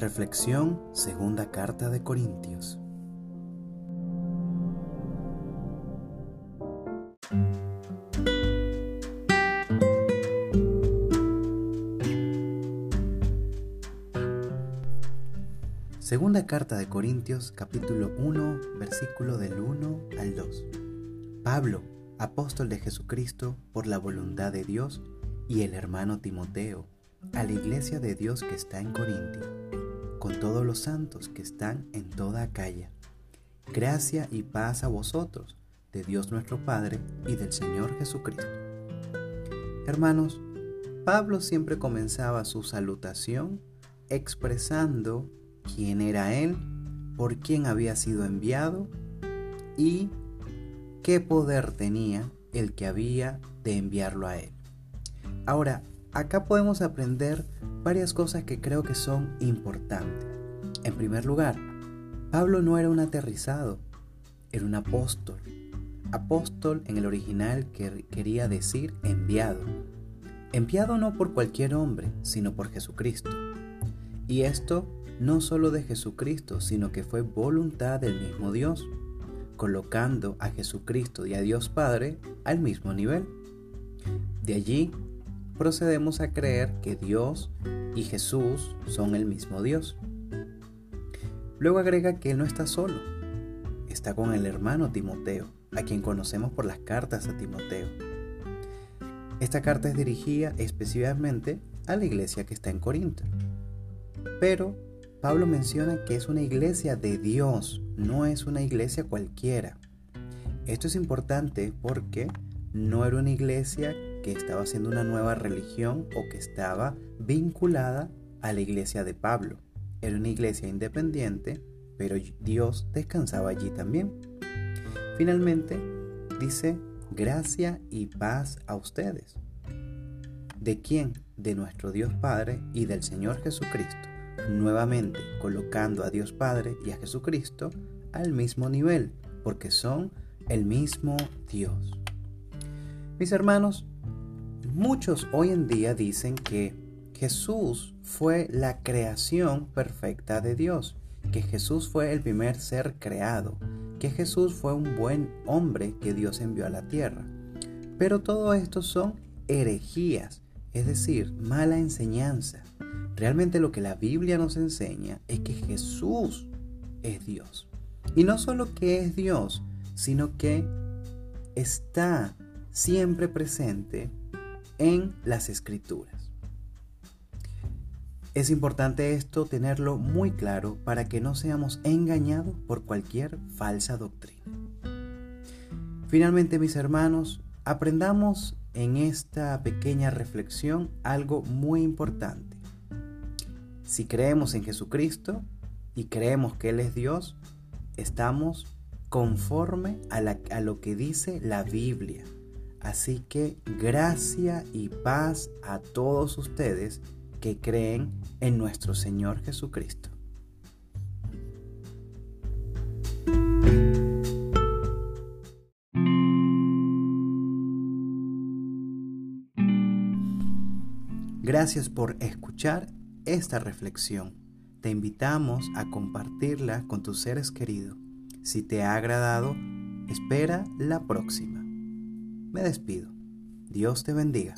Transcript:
Reflexión Segunda Carta de Corintios. Segunda Carta de Corintios capítulo 1 versículo del 1 al 2. Pablo, apóstol de Jesucristo por la voluntad de Dios, y el hermano Timoteo, a la iglesia de Dios que está en Corintio con todos los santos que están en toda Acaya. Gracia y paz a vosotros, de Dios nuestro Padre y del Señor Jesucristo. Hermanos, Pablo siempre comenzaba su salutación expresando quién era él, por quién había sido enviado y qué poder tenía el que había de enviarlo a él. Ahora, acá podemos aprender varias cosas que creo que son importantes. En primer lugar, Pablo no era un aterrizado, era un apóstol. Apóstol en el original quería decir enviado. Enviado no por cualquier hombre, sino por Jesucristo. Y esto no solo de Jesucristo, sino que fue voluntad del mismo Dios, colocando a Jesucristo y a Dios Padre al mismo nivel. De allí procedemos a creer que Dios y Jesús son el mismo Dios. Luego agrega que Él no está solo, está con el hermano Timoteo, a quien conocemos por las cartas a Timoteo. Esta carta es dirigida específicamente a la iglesia que está en Corinto. Pero Pablo menciona que es una iglesia de Dios, no es una iglesia cualquiera. Esto es importante porque no era una iglesia que estaba haciendo una nueva religión o que estaba vinculada a la iglesia de Pablo. Era una iglesia independiente, pero Dios descansaba allí también. Finalmente, dice, gracia y paz a ustedes. ¿De quién? De nuestro Dios Padre y del Señor Jesucristo. Nuevamente colocando a Dios Padre y a Jesucristo al mismo nivel, porque son el mismo Dios. Mis hermanos, muchos hoy en día dicen que Jesús fue la creación perfecta de Dios, que Jesús fue el primer ser creado, que Jesús fue un buen hombre que Dios envió a la tierra. Pero todo esto son herejías, es decir, mala enseñanza. Realmente lo que la Biblia nos enseña es que Jesús es Dios. Y no solo que es Dios, sino que está siempre presente en las escrituras. Es importante esto tenerlo muy claro para que no seamos engañados por cualquier falsa doctrina. Finalmente, mis hermanos, aprendamos en esta pequeña reflexión algo muy importante. Si creemos en Jesucristo y creemos que Él es Dios, estamos conforme a, a lo que dice la Biblia Así que gracia y paz a todos ustedes que creen en nuestro Señor Jesucristo. Gracias por escuchar esta reflexión. Te invitamos a compartirla con tus seres queridos. Si te ha agradado, espera la próxima. Me despido. Dios te bendiga.